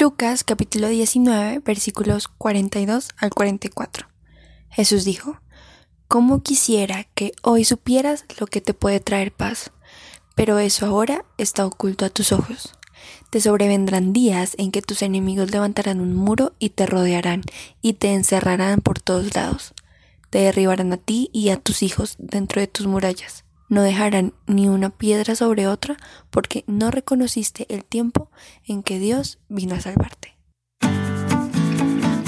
Lucas capítulo 19 versículos 42 al 44. Jesús dijo, ¿Cómo quisiera que hoy supieras lo que te puede traer paz? Pero eso ahora está oculto a tus ojos. Te sobrevendrán días en que tus enemigos levantarán un muro y te rodearán y te encerrarán por todos lados. Te derribarán a ti y a tus hijos dentro de tus murallas no dejarán ni una piedra sobre otra porque no reconociste el tiempo en que Dios vino a salvarte.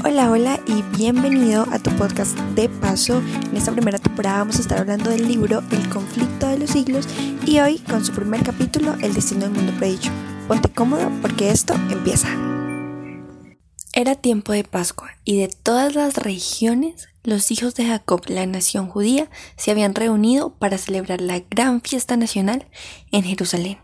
Hola, hola y bienvenido a tu podcast de paso. En esta primera temporada vamos a estar hablando del libro El conflicto de los siglos y hoy con su primer capítulo El destino del mundo predicho. Ponte cómodo porque esto empieza. Era tiempo de Pascua y de todas las regiones los hijos de Jacob, la nación judía, se habían reunido para celebrar la gran fiesta nacional en Jerusalén.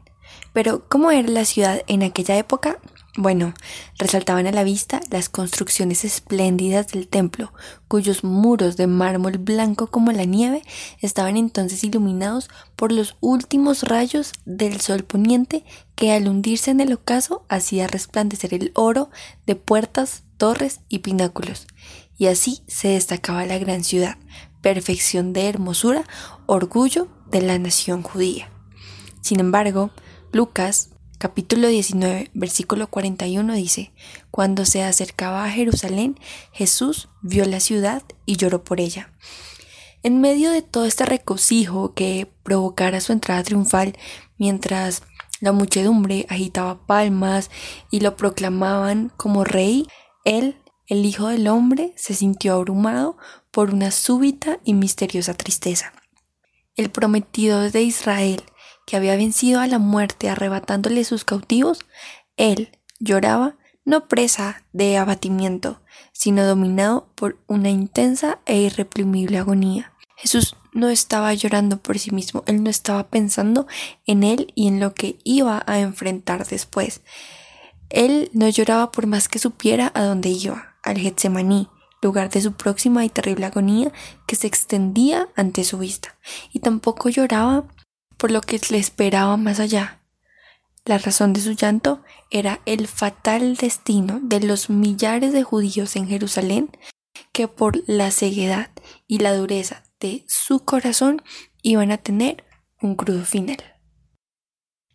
Pero, ¿cómo era la ciudad en aquella época? Bueno, resaltaban a la vista las construcciones espléndidas del templo, cuyos muros de mármol blanco como la nieve estaban entonces iluminados por los últimos rayos del sol poniente que al hundirse en el ocaso hacía resplandecer el oro de puertas, torres y pináculos y así se destacaba la gran ciudad, perfección de hermosura, orgullo de la nación judía. Sin embargo, Lucas capítulo 19 versículo 41 dice, Cuando se acercaba a Jerusalén, Jesús vio la ciudad y lloró por ella. En medio de todo este regocijo que provocara su entrada triunfal, mientras la muchedumbre agitaba palmas y lo proclamaban como rey, él el Hijo del Hombre se sintió abrumado por una súbita y misteriosa tristeza. El prometido de Israel, que había vencido a la muerte arrebatándole sus cautivos, él lloraba no presa de abatimiento, sino dominado por una intensa e irreprimible agonía. Jesús no estaba llorando por sí mismo, él no estaba pensando en él y en lo que iba a enfrentar después. Él no lloraba por más que supiera a dónde iba al Getsemaní, lugar de su próxima y terrible agonía que se extendía ante su vista, y tampoco lloraba por lo que le esperaba más allá. La razón de su llanto era el fatal destino de los millares de judíos en Jerusalén que por la ceguedad y la dureza de su corazón iban a tener un crudo final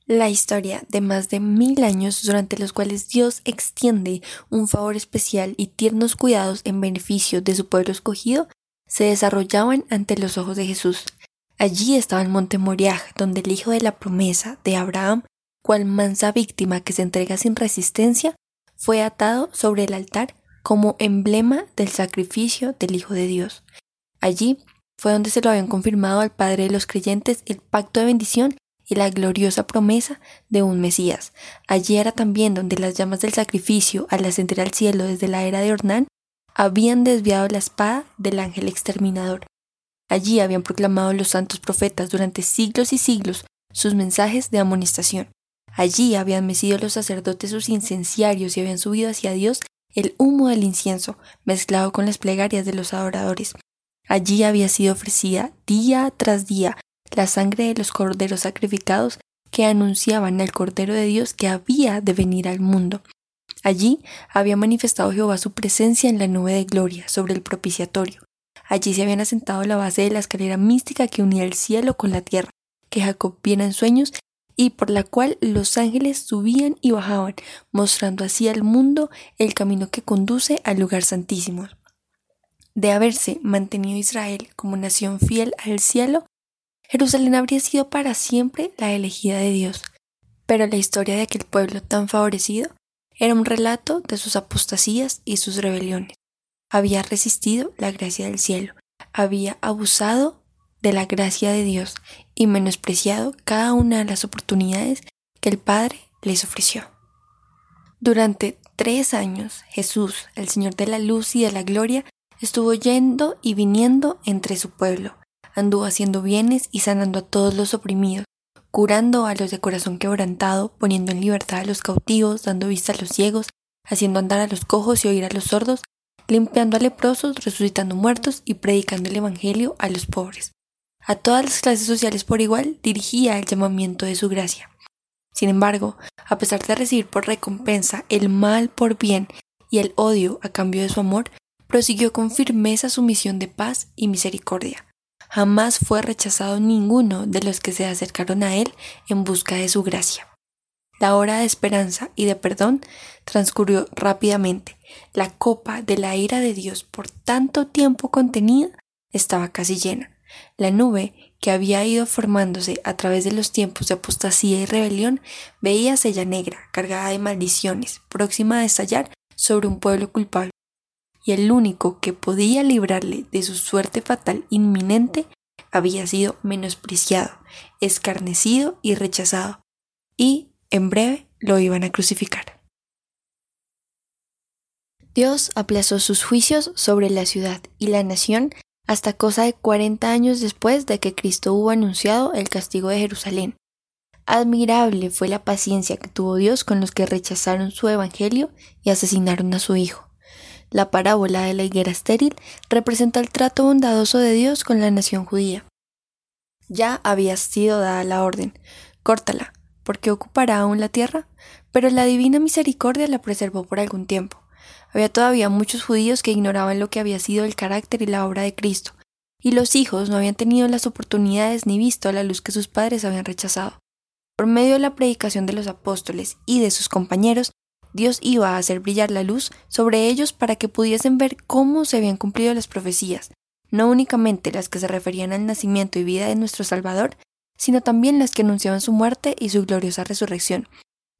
la historia de más de mil años durante los cuales Dios extiende un favor especial y tiernos cuidados en beneficio de su pueblo escogido se desarrollaban ante los ojos de Jesús. Allí estaba el monte Moriah, donde el hijo de la promesa de Abraham, cual mansa víctima que se entrega sin resistencia, fue atado sobre el altar como emblema del sacrificio del Hijo de Dios. Allí fue donde se lo habían confirmado al Padre de los creyentes el pacto de bendición y la gloriosa promesa de un Mesías. Allí era también donde las llamas del sacrificio, al ascender al cielo desde la era de Ornán, habían desviado la espada del ángel exterminador. Allí habían proclamado los santos profetas durante siglos y siglos sus mensajes de amonestación. Allí habían mecido los sacerdotes sus incenciarios y habían subido hacia Dios el humo del incienso, mezclado con las plegarias de los adoradores. Allí había sido ofrecida día tras día la sangre de los corderos sacrificados que anunciaban al Cordero de Dios que había de venir al mundo. Allí había manifestado Jehová su presencia en la nube de gloria sobre el propiciatorio. Allí se habían asentado la base de la escalera mística que unía el cielo con la tierra, que Jacob viera en sueños y por la cual los ángeles subían y bajaban, mostrando así al mundo el camino que conduce al lugar santísimo. De haberse mantenido Israel como nación fiel al cielo, Jerusalén habría sido para siempre la elegida de Dios, pero la historia de aquel pueblo tan favorecido era un relato de sus apostasías y sus rebeliones. Había resistido la gracia del cielo, había abusado de la gracia de Dios y menospreciado cada una de las oportunidades que el Padre les ofreció. Durante tres años Jesús, el Señor de la luz y de la gloria, estuvo yendo y viniendo entre su pueblo, anduvo haciendo bienes y sanando a todos los oprimidos, curando a los de corazón quebrantado, poniendo en libertad a los cautivos, dando vista a los ciegos, haciendo andar a los cojos y oír a los sordos, limpiando a leprosos, resucitando muertos y predicando el Evangelio a los pobres. A todas las clases sociales por igual dirigía el llamamiento de su gracia. Sin embargo, a pesar de recibir por recompensa el mal por bien y el odio a cambio de su amor, prosiguió con firmeza su misión de paz y misericordia. Jamás fue rechazado ninguno de los que se acercaron a él en busca de su gracia. La hora de esperanza y de perdón transcurrió rápidamente. La copa de la ira de Dios por tanto tiempo contenida estaba casi llena. La nube que había ido formándose a través de los tiempos de apostasía y rebelión veíase ya negra, cargada de maldiciones, próxima a estallar sobre un pueblo culpable. Y el único que podía librarle de su suerte fatal inminente había sido menospreciado, escarnecido y rechazado, y en breve lo iban a crucificar. Dios aplazó sus juicios sobre la ciudad y la nación hasta cosa de 40 años después de que Cristo hubo anunciado el castigo de Jerusalén. Admirable fue la paciencia que tuvo Dios con los que rechazaron su evangelio y asesinaron a su hijo. La parábola de la higuera estéril representa el trato bondadoso de Dios con la nación judía. Ya había sido dada la orden, córtala, porque ocupará aún la tierra, pero la divina misericordia la preservó por algún tiempo. Había todavía muchos judíos que ignoraban lo que había sido el carácter y la obra de Cristo, y los hijos no habían tenido las oportunidades ni visto la luz que sus padres habían rechazado. Por medio de la predicación de los apóstoles y de sus compañeros, Dios iba a hacer brillar la luz sobre ellos para que pudiesen ver cómo se habían cumplido las profecías, no únicamente las que se referían al nacimiento y vida de nuestro Salvador, sino también las que anunciaban su muerte y su gloriosa resurrección.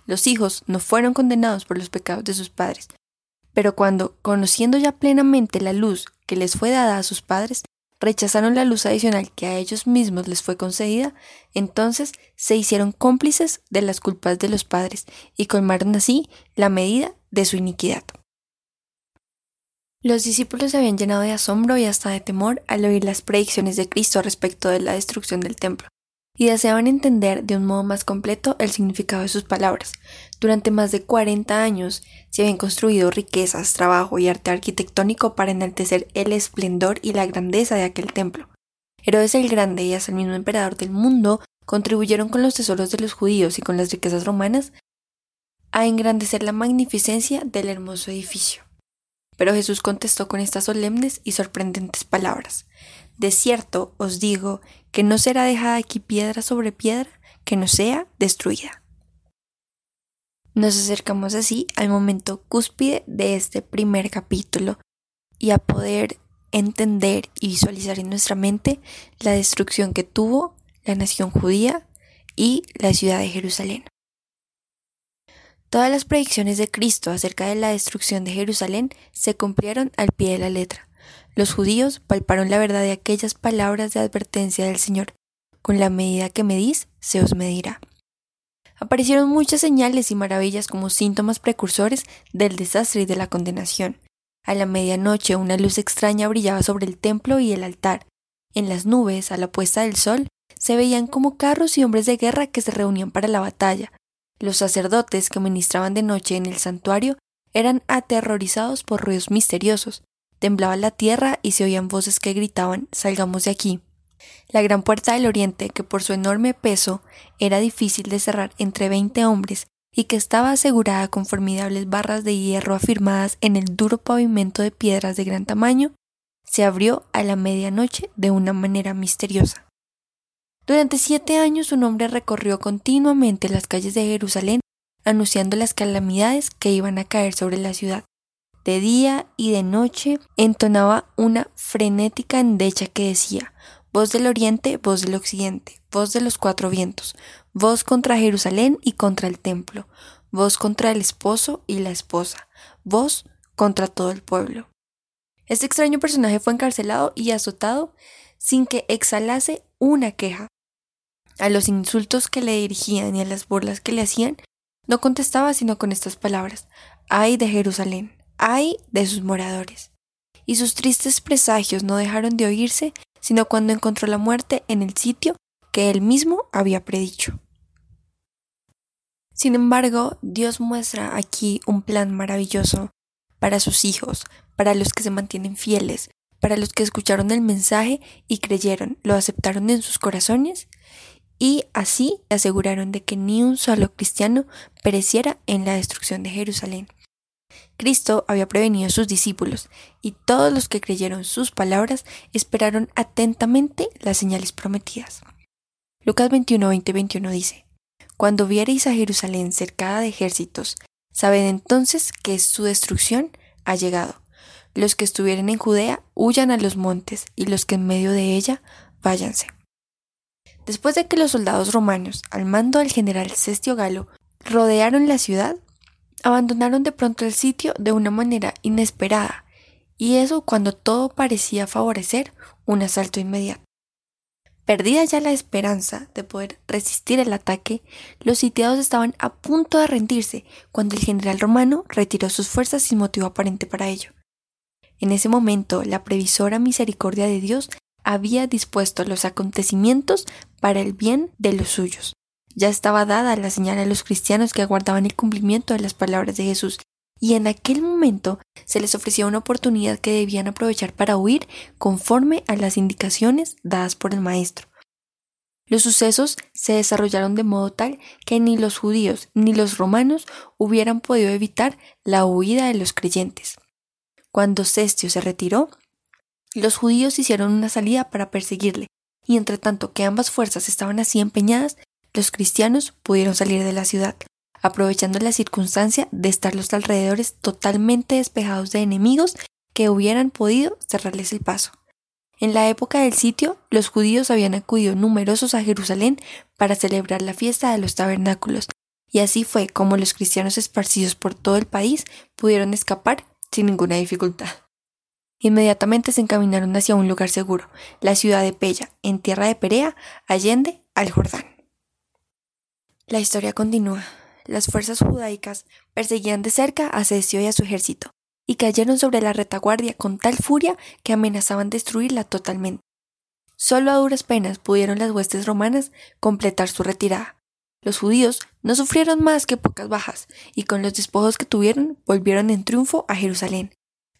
Los hijos no fueron condenados por los pecados de sus padres, pero cuando, conociendo ya plenamente la luz que les fue dada a sus padres, rechazaron la luz adicional que a ellos mismos les fue concedida, entonces se hicieron cómplices de las culpas de los padres y colmaron así la medida de su iniquidad. Los discípulos se habían llenado de asombro y hasta de temor al oír las predicciones de Cristo respecto de la destrucción del templo y deseaban entender de un modo más completo el significado de sus palabras. Durante más de 40 años se habían construido riquezas, trabajo y arte arquitectónico para enaltecer el esplendor y la grandeza de aquel templo. Herodes el Grande y hasta el mismo emperador del mundo contribuyeron con los tesoros de los judíos y con las riquezas romanas a engrandecer la magnificencia del hermoso edificio. Pero Jesús contestó con estas solemnes y sorprendentes palabras. De cierto os digo que no será dejada aquí piedra sobre piedra que no sea destruida. Nos acercamos así al momento cúspide de este primer capítulo y a poder entender y visualizar en nuestra mente la destrucción que tuvo la nación judía y la ciudad de Jerusalén. Todas las predicciones de Cristo acerca de la destrucción de Jerusalén se cumplieron al pie de la letra. Los judíos palparon la verdad de aquellas palabras de advertencia del Señor. Con la medida que medís, se os medirá. Aparecieron muchas señales y maravillas como síntomas precursores del desastre y de la condenación. A la medianoche una luz extraña brillaba sobre el templo y el altar. En las nubes, a la puesta del sol, se veían como carros y hombres de guerra que se reunían para la batalla. Los sacerdotes que ministraban de noche en el santuario eran aterrorizados por ruidos misteriosos. Temblaba la tierra y se oían voces que gritaban Salgamos de aquí. La gran puerta del oriente, que por su enorme peso era difícil de cerrar entre veinte hombres y que estaba asegurada con formidables barras de hierro afirmadas en el duro pavimento de piedras de gran tamaño, se abrió a la medianoche de una manera misteriosa. Durante siete años un hombre recorrió continuamente las calles de Jerusalén anunciando las calamidades que iban a caer sobre la ciudad. De día y de noche entonaba una frenética endecha que decía Voz del oriente, voz del occidente, voz de los cuatro vientos, voz contra Jerusalén y contra el templo, voz contra el esposo y la esposa, voz contra todo el pueblo. Este extraño personaje fue encarcelado y azotado sin que exhalase una queja. A los insultos que le dirigían y a las burlas que le hacían, no contestaba sino con estas palabras ay de Jerusalén, ay de sus moradores. Y sus tristes presagios no dejaron de oírse, sino cuando encontró la muerte en el sitio que él mismo había predicho. Sin embargo, Dios muestra aquí un plan maravilloso para sus hijos, para los que se mantienen fieles, para los que escucharon el mensaje y creyeron, lo aceptaron en sus corazones y así aseguraron de que ni un solo cristiano pereciera en la destrucción de Jerusalén. Cristo había prevenido a sus discípulos, y todos los que creyeron sus palabras esperaron atentamente las señales prometidas. Lucas 21, 20, 21 dice, Cuando viereis a Jerusalén cercada de ejércitos, sabed entonces que su destrucción ha llegado. Los que estuvieren en Judea huyan a los montes, y los que en medio de ella váyanse. Después de que los soldados romanos, al mando del general Cestio Galo, rodearon la ciudad, abandonaron de pronto el sitio de una manera inesperada, y eso cuando todo parecía favorecer un asalto inmediato. Perdida ya la esperanza de poder resistir el ataque, los sitiados estaban a punto de rendirse cuando el general romano retiró sus fuerzas sin motivo aparente para ello. En ese momento, la previsora misericordia de Dios había dispuesto los acontecimientos para el bien de los suyos. Ya estaba dada la señal a los cristianos que aguardaban el cumplimiento de las palabras de Jesús, y en aquel momento se les ofrecía una oportunidad que debían aprovechar para huir conforme a las indicaciones dadas por el Maestro. Los sucesos se desarrollaron de modo tal que ni los judíos ni los romanos hubieran podido evitar la huida de los creyentes. Cuando Cestio se retiró, los judíos hicieron una salida para perseguirle, y entre tanto que ambas fuerzas estaban así empeñadas, los cristianos pudieron salir de la ciudad, aprovechando la circunstancia de estar los alrededores totalmente despejados de enemigos que hubieran podido cerrarles el paso. En la época del sitio, los judíos habían acudido numerosos a Jerusalén para celebrar la fiesta de los tabernáculos, y así fue como los cristianos esparcidos por todo el país pudieron escapar sin ninguna dificultad. Inmediatamente se encaminaron hacia un lugar seguro, la ciudad de Pella, en tierra de Perea, allende al Jordán. La historia continúa. Las fuerzas judaicas perseguían de cerca a Cesio y a su ejército, y cayeron sobre la retaguardia con tal furia que amenazaban destruirla totalmente. Solo a duras penas pudieron las huestes romanas completar su retirada. Los judíos no sufrieron más que pocas bajas, y con los despojos que tuvieron volvieron en triunfo a Jerusalén,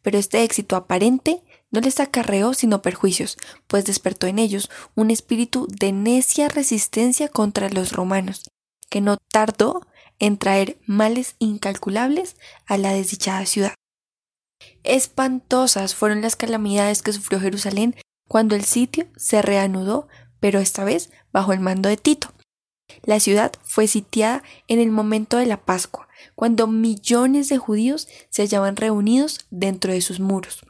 pero este éxito aparente no les acarreó sino perjuicios, pues despertó en ellos un espíritu de necia resistencia contra los romanos, que no tardó en traer males incalculables a la desdichada ciudad. Espantosas fueron las calamidades que sufrió Jerusalén cuando el sitio se reanudó, pero esta vez bajo el mando de Tito. La ciudad fue sitiada en el momento de la Pascua, cuando millones de judíos se hallaban reunidos dentro de sus muros.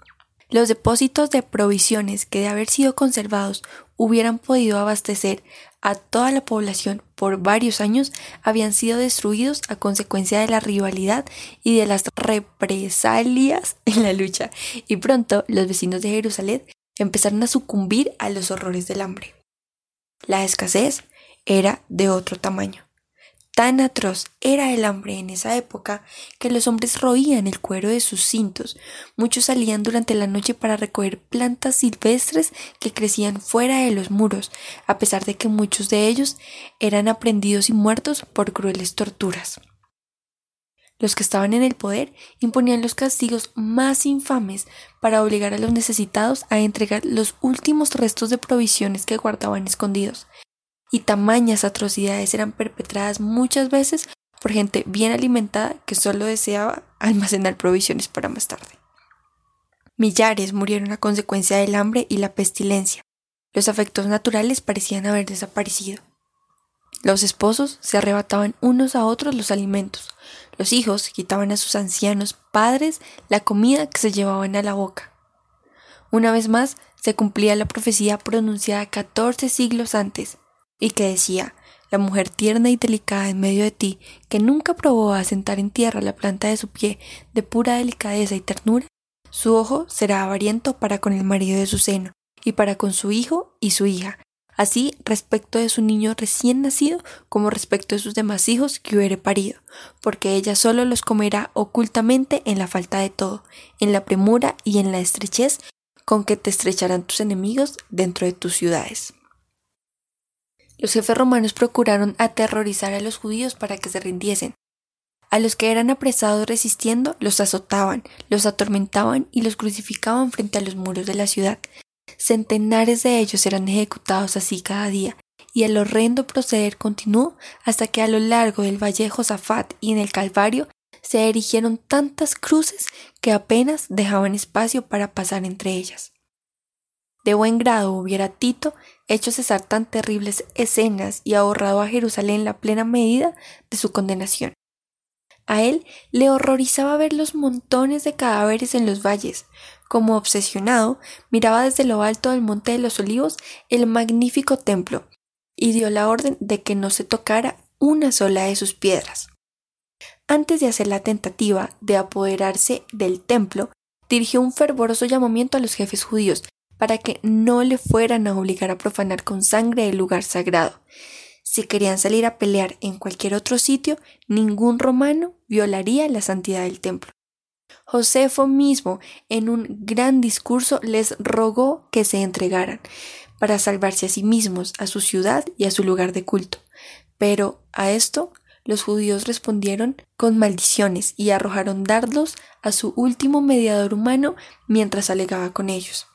Los depósitos de provisiones que de haber sido conservados hubieran podido abastecer a toda la población por varios años habían sido destruidos a consecuencia de la rivalidad y de las represalias en la lucha, y pronto los vecinos de Jerusalén empezaron a sucumbir a los horrores del hambre. La escasez era de otro tamaño. Tan atroz era el hambre en esa época que los hombres roían el cuero de sus cintos. Muchos salían durante la noche para recoger plantas silvestres que crecían fuera de los muros, a pesar de que muchos de ellos eran aprendidos y muertos por crueles torturas. Los que estaban en el poder imponían los castigos más infames para obligar a los necesitados a entregar los últimos restos de provisiones que guardaban escondidos y tamañas atrocidades eran perpetradas muchas veces por gente bien alimentada que solo deseaba almacenar provisiones para más tarde. Millares murieron a consecuencia del hambre y la pestilencia. Los afectos naturales parecían haber desaparecido. Los esposos se arrebataban unos a otros los alimentos. Los hijos quitaban a sus ancianos padres la comida que se llevaban a la boca. Una vez más se cumplía la profecía pronunciada catorce siglos antes y que decía, la mujer tierna y delicada en medio de ti, que nunca probó a sentar en tierra la planta de su pie de pura delicadeza y ternura, su ojo será avariento para con el marido de su seno, y para con su hijo y su hija, así respecto de su niño recién nacido como respecto de sus demás hijos que hubiere parido, porque ella solo los comerá ocultamente en la falta de todo, en la premura y en la estrechez con que te estrecharán tus enemigos dentro de tus ciudades. Los jefes romanos procuraron aterrorizar a los judíos para que se rindiesen. A los que eran apresados resistiendo los azotaban, los atormentaban y los crucificaban frente a los muros de la ciudad. Centenares de ellos eran ejecutados así cada día, y el horrendo proceder continuó hasta que a lo largo del valle Josafat y en el Calvario se erigieron tantas cruces que apenas dejaban espacio para pasar entre ellas. De buen grado hubiera Tito hecho cesar tan terribles escenas y ahorrado a Jerusalén la plena medida de su condenación. A él le horrorizaba ver los montones de cadáveres en los valles. Como obsesionado, miraba desde lo alto del Monte de los Olivos el magnífico templo y dio la orden de que no se tocara una sola de sus piedras. Antes de hacer la tentativa de apoderarse del templo, dirigió un fervoroso llamamiento a los jefes judíos para que no le fueran a obligar a profanar con sangre el lugar sagrado. Si querían salir a pelear en cualquier otro sitio, ningún romano violaría la santidad del templo. Josefo mismo, en un gran discurso, les rogó que se entregaran para salvarse a sí mismos, a su ciudad y a su lugar de culto. Pero a esto los judíos respondieron con maldiciones y arrojaron dardos a su último mediador humano mientras alegaba con ellos.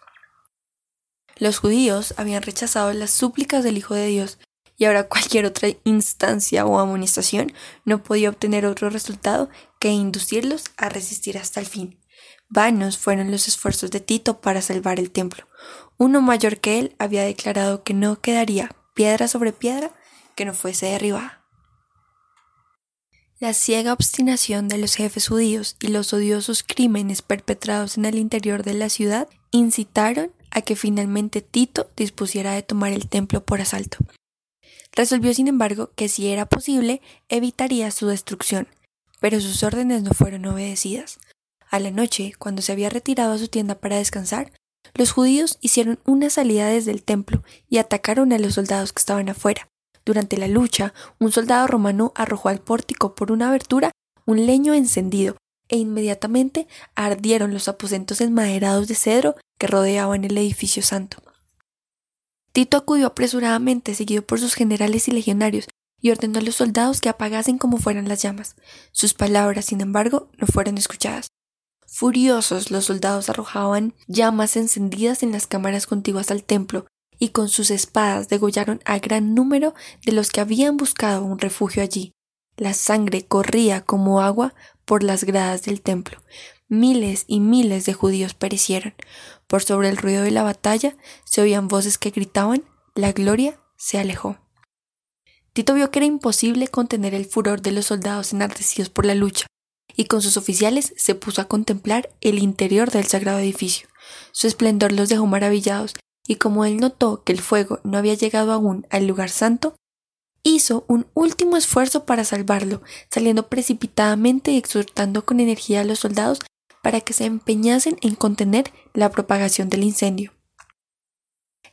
Los judíos habían rechazado las súplicas del Hijo de Dios y ahora cualquier otra instancia o amonestación no podía obtener otro resultado que inducirlos a resistir hasta el fin. Vanos fueron los esfuerzos de Tito para salvar el templo. Uno mayor que él había declarado que no quedaría piedra sobre piedra que no fuese derribada. La ciega obstinación de los jefes judíos y los odiosos crímenes perpetrados en el interior de la ciudad incitaron a que finalmente Tito dispusiera de tomar el templo por asalto. Resolvió, sin embargo, que si era posible, evitaría su destrucción, pero sus órdenes no fueron obedecidas. A la noche, cuando se había retirado a su tienda para descansar, los judíos hicieron una salida desde el templo y atacaron a los soldados que estaban afuera. Durante la lucha, un soldado romano arrojó al pórtico por una abertura un leño encendido, e inmediatamente ardieron los aposentos enmaderados de cedro que rodeaban el edificio santo. Tito acudió apresuradamente, seguido por sus generales y legionarios, y ordenó a los soldados que apagasen como fueran las llamas. Sus palabras, sin embargo, no fueron escuchadas. Furiosos, los soldados arrojaban llamas encendidas en las cámaras contiguas al templo, y con sus espadas degollaron a gran número de los que habían buscado un refugio allí. La sangre corría como agua por las gradas del templo. Miles y miles de judíos perecieron. Por sobre el ruido de la batalla se oían voces que gritaban La gloria se alejó. Tito vio que era imposible contener el furor de los soldados enardecidos por la lucha, y con sus oficiales se puso a contemplar el interior del sagrado edificio. Su esplendor los dejó maravillados, y como él notó que el fuego no había llegado aún al lugar santo, hizo un último esfuerzo para salvarlo, saliendo precipitadamente y exhortando con energía a los soldados para que se empeñasen en contener la propagación del incendio.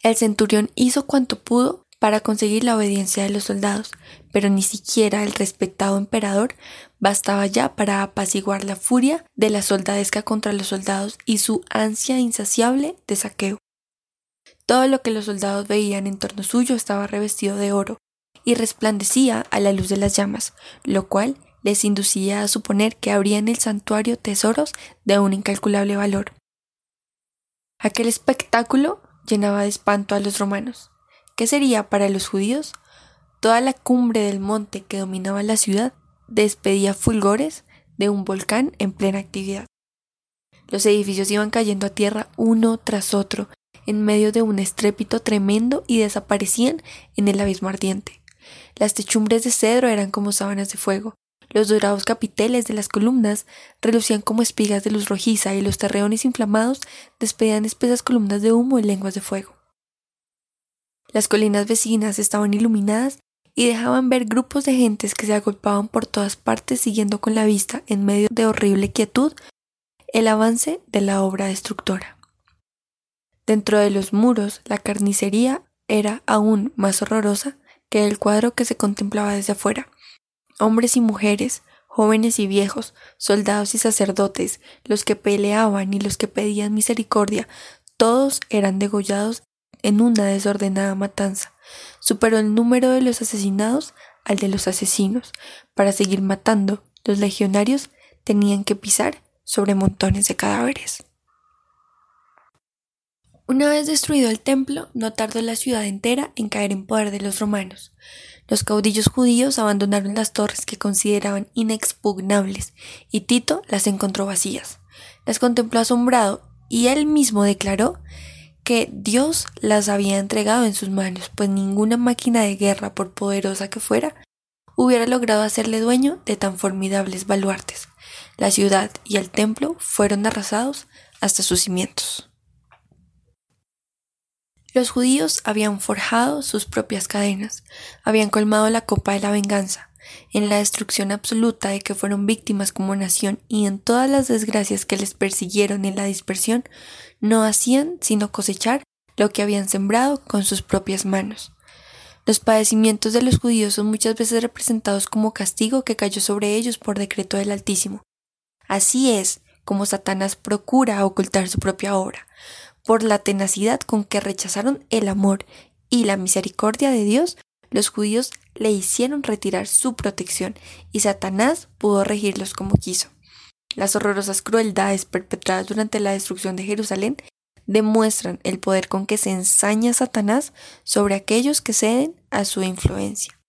El centurión hizo cuanto pudo para conseguir la obediencia de los soldados, pero ni siquiera el respetado emperador bastaba ya para apaciguar la furia de la soldadesca contra los soldados y su ansia insaciable de saqueo. Todo lo que los soldados veían en torno suyo estaba revestido de oro, y resplandecía a la luz de las llamas, lo cual les inducía a suponer que habría en el santuario tesoros de un incalculable valor. Aquel espectáculo llenaba de espanto a los romanos. ¿Qué sería para los judíos? Toda la cumbre del monte que dominaba la ciudad despedía fulgores de un volcán en plena actividad. Los edificios iban cayendo a tierra uno tras otro, en medio de un estrépito tremendo y desaparecían en el abismo ardiente. Las techumbres de cedro eran como sábanas de fuego, los dorados capiteles de las columnas relucían como espigas de luz rojiza y los terreones inflamados despedían espesas columnas de humo y lenguas de fuego. Las colinas vecinas estaban iluminadas y dejaban ver grupos de gentes que se agolpaban por todas partes siguiendo con la vista, en medio de horrible quietud, el avance de la obra destructora. Dentro de los muros, la carnicería era aún más horrorosa que el cuadro que se contemplaba desde afuera. Hombres y mujeres, jóvenes y viejos, soldados y sacerdotes, los que peleaban y los que pedían misericordia, todos eran degollados en una desordenada matanza. Superó el número de los asesinados al de los asesinos. Para seguir matando, los legionarios tenían que pisar sobre montones de cadáveres. Una vez destruido el templo, no tardó la ciudad entera en caer en poder de los romanos. Los caudillos judíos abandonaron las torres que consideraban inexpugnables y Tito las encontró vacías. Las contempló asombrado y él mismo declaró que Dios las había entregado en sus manos, pues ninguna máquina de guerra, por poderosa que fuera, hubiera logrado hacerle dueño de tan formidables baluartes. La ciudad y el templo fueron arrasados hasta sus cimientos. Los judíos habían forjado sus propias cadenas, habían colmado la copa de la venganza, en la destrucción absoluta de que fueron víctimas como nación y en todas las desgracias que les persiguieron en la dispersión, no hacían sino cosechar lo que habían sembrado con sus propias manos. Los padecimientos de los judíos son muchas veces representados como castigo que cayó sobre ellos por decreto del Altísimo. Así es como Satanás procura ocultar su propia obra por la tenacidad con que rechazaron el amor y la misericordia de Dios, los judíos le hicieron retirar su protección y Satanás pudo regirlos como quiso. Las horrorosas crueldades perpetradas durante la destrucción de Jerusalén demuestran el poder con que se ensaña Satanás sobre aquellos que ceden a su influencia.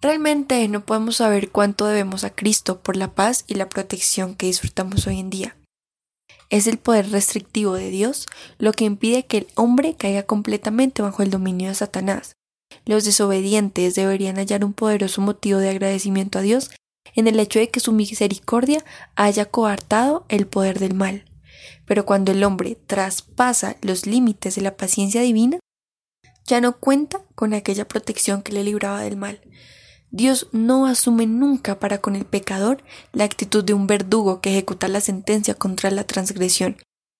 Realmente no podemos saber cuánto debemos a Cristo por la paz y la protección que disfrutamos hoy en día. Es el poder restrictivo de Dios lo que impide que el hombre caiga completamente bajo el dominio de Satanás. Los desobedientes deberían hallar un poderoso motivo de agradecimiento a Dios en el hecho de que su misericordia haya coartado el poder del mal. Pero cuando el hombre traspasa los límites de la paciencia divina, ya no cuenta con aquella protección que le libraba del mal. Dios no asume nunca para con el pecador la actitud de un verdugo que ejecuta la sentencia contra la transgresión,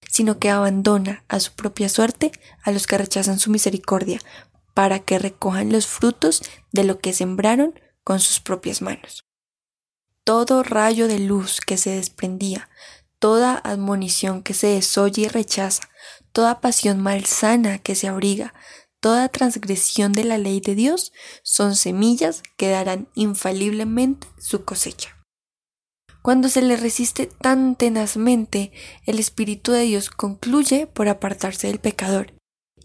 sino que abandona a su propia suerte a los que rechazan su misericordia, para que recojan los frutos de lo que sembraron con sus propias manos. Todo rayo de luz que se desprendía, toda admonición que se desoye y rechaza, toda pasión malsana que se abriga, toda transgresión de la ley de Dios son semillas que darán infaliblemente su cosecha. Cuando se le resiste tan tenazmente, el Espíritu de Dios concluye por apartarse del pecador,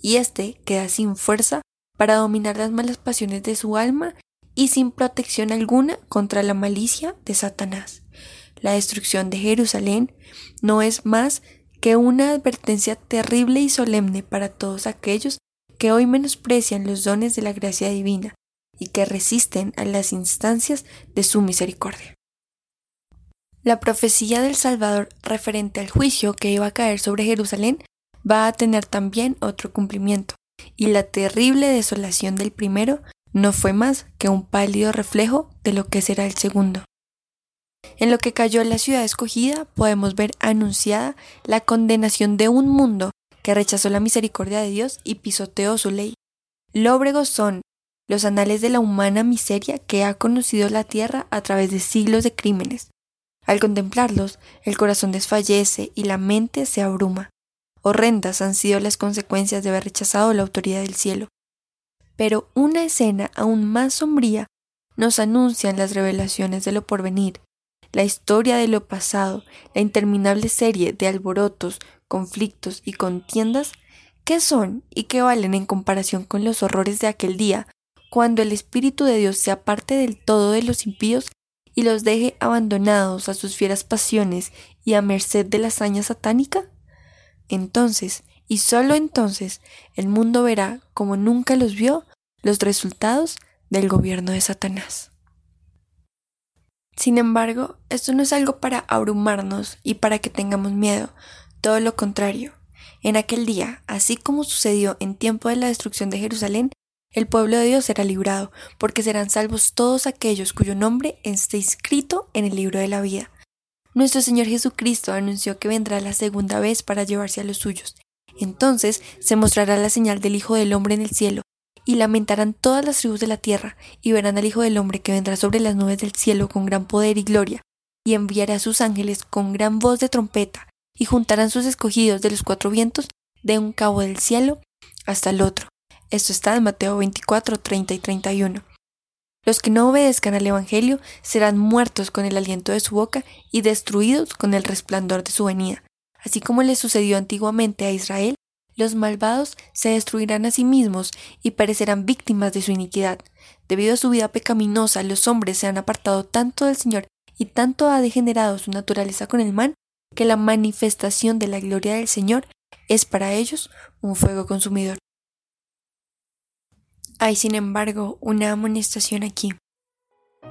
y éste queda sin fuerza para dominar las malas pasiones de su alma y sin protección alguna contra la malicia de Satanás. La destrucción de Jerusalén no es más que una advertencia terrible y solemne para todos aquellos que hoy menosprecian los dones de la gracia divina y que resisten a las instancias de su misericordia. La profecía del Salvador referente al juicio que iba a caer sobre Jerusalén va a tener también otro cumplimiento, y la terrible desolación del primero no fue más que un pálido reflejo de lo que será el segundo. En lo que cayó la ciudad escogida podemos ver anunciada la condenación de un mundo que rechazó la misericordia de Dios y pisoteó su ley. Lóbregos son los anales de la humana miseria que ha conocido la tierra a través de siglos de crímenes. Al contemplarlos, el corazón desfallece y la mente se abruma. Horrendas han sido las consecuencias de haber rechazado la autoridad del cielo. Pero una escena aún más sombría nos anuncian las revelaciones de lo porvenir, la historia de lo pasado, la interminable serie de alborotos, conflictos y contiendas, ¿qué son y qué valen en comparación con los horrores de aquel día, cuando el Espíritu de Dios se aparte del todo de los impíos y los deje abandonados a sus fieras pasiones y a merced de la hazaña satánica? Entonces, y sólo entonces, el mundo verá, como nunca los vio, los resultados del gobierno de Satanás. Sin embargo, esto no es algo para abrumarnos y para que tengamos miedo, todo lo contrario. En aquel día, así como sucedió en tiempo de la destrucción de Jerusalén, el pueblo de Dios será librado, porque serán salvos todos aquellos cuyo nombre esté inscrito en el libro de la vida. Nuestro Señor Jesucristo anunció que vendrá la segunda vez para llevarse a los suyos. Entonces se mostrará la señal del Hijo del Hombre en el cielo, y lamentarán todas las tribus de la tierra, y verán al Hijo del Hombre que vendrá sobre las nubes del cielo con gran poder y gloria, y enviará a sus ángeles con gran voz de trompeta, y juntarán sus escogidos de los cuatro vientos de un cabo del cielo hasta el otro. Esto está en Mateo 24, 30 y 31. Los que no obedezcan al Evangelio serán muertos con el aliento de su boca y destruidos con el resplandor de su venida. Así como le sucedió antiguamente a Israel, los malvados se destruirán a sí mismos y parecerán víctimas de su iniquidad. Debido a su vida pecaminosa, los hombres se han apartado tanto del Señor y tanto ha degenerado su naturaleza con el mal, que la manifestación de la gloria del Señor es para ellos un fuego consumidor. Hay, sin embargo, una amonestación aquí.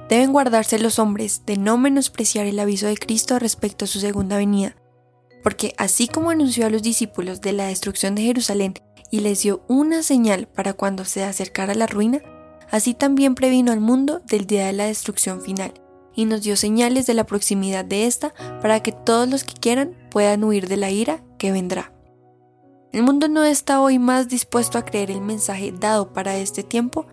Deben guardarse los hombres de no menospreciar el aviso de Cristo respecto a su segunda venida, porque así como anunció a los discípulos de la destrucción de Jerusalén y les dio una señal para cuando se acercara la ruina, así también previno al mundo del día de la destrucción final, y nos dio señales de la proximidad de ésta para que todos los que quieran puedan huir de la ira que vendrá. El mundo no está hoy más dispuesto a creer el mensaje dado para este tiempo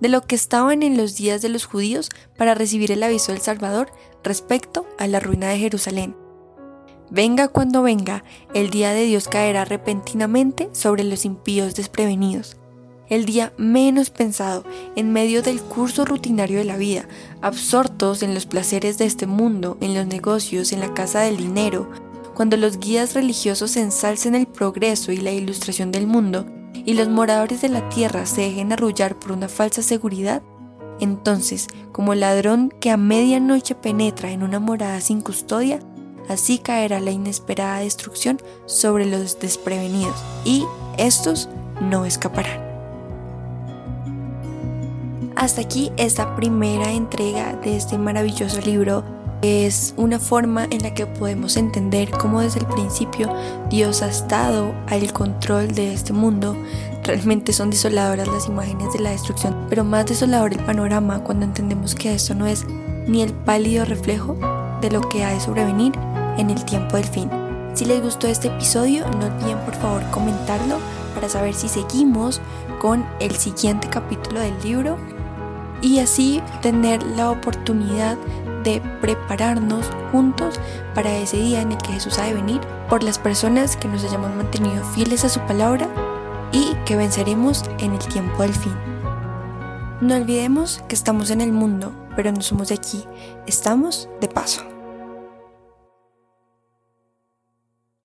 de lo que estaban en los días de los judíos para recibir el aviso del Salvador respecto a la ruina de Jerusalén. Venga cuando venga, el día de Dios caerá repentinamente sobre los impíos desprevenidos. El día menos pensado, en medio del curso rutinario de la vida, absortos en los placeres de este mundo, en los negocios, en la casa del dinero, cuando los guías religiosos ensalcen el progreso y la ilustración del mundo, y los moradores de la tierra se dejen arrullar por una falsa seguridad, entonces, como ladrón que a medianoche penetra en una morada sin custodia, Así caerá la inesperada destrucción sobre los desprevenidos y estos no escaparán. Hasta aquí esta primera entrega de este maravilloso libro. Es una forma en la que podemos entender cómo desde el principio Dios ha estado al control de este mundo. Realmente son desoladoras las imágenes de la destrucción, pero más desolador el panorama cuando entendemos que esto no es ni el pálido reflejo de lo que ha de sobrevenir, en el tiempo del fin. Si les gustó este episodio, no olviden por favor comentarlo para saber si seguimos con el siguiente capítulo del libro y así tener la oportunidad de prepararnos juntos para ese día en el que Jesús ha de venir por las personas que nos hayamos mantenido fieles a su palabra y que venceremos en el tiempo del fin. No olvidemos que estamos en el mundo, pero no somos de aquí, estamos de paso.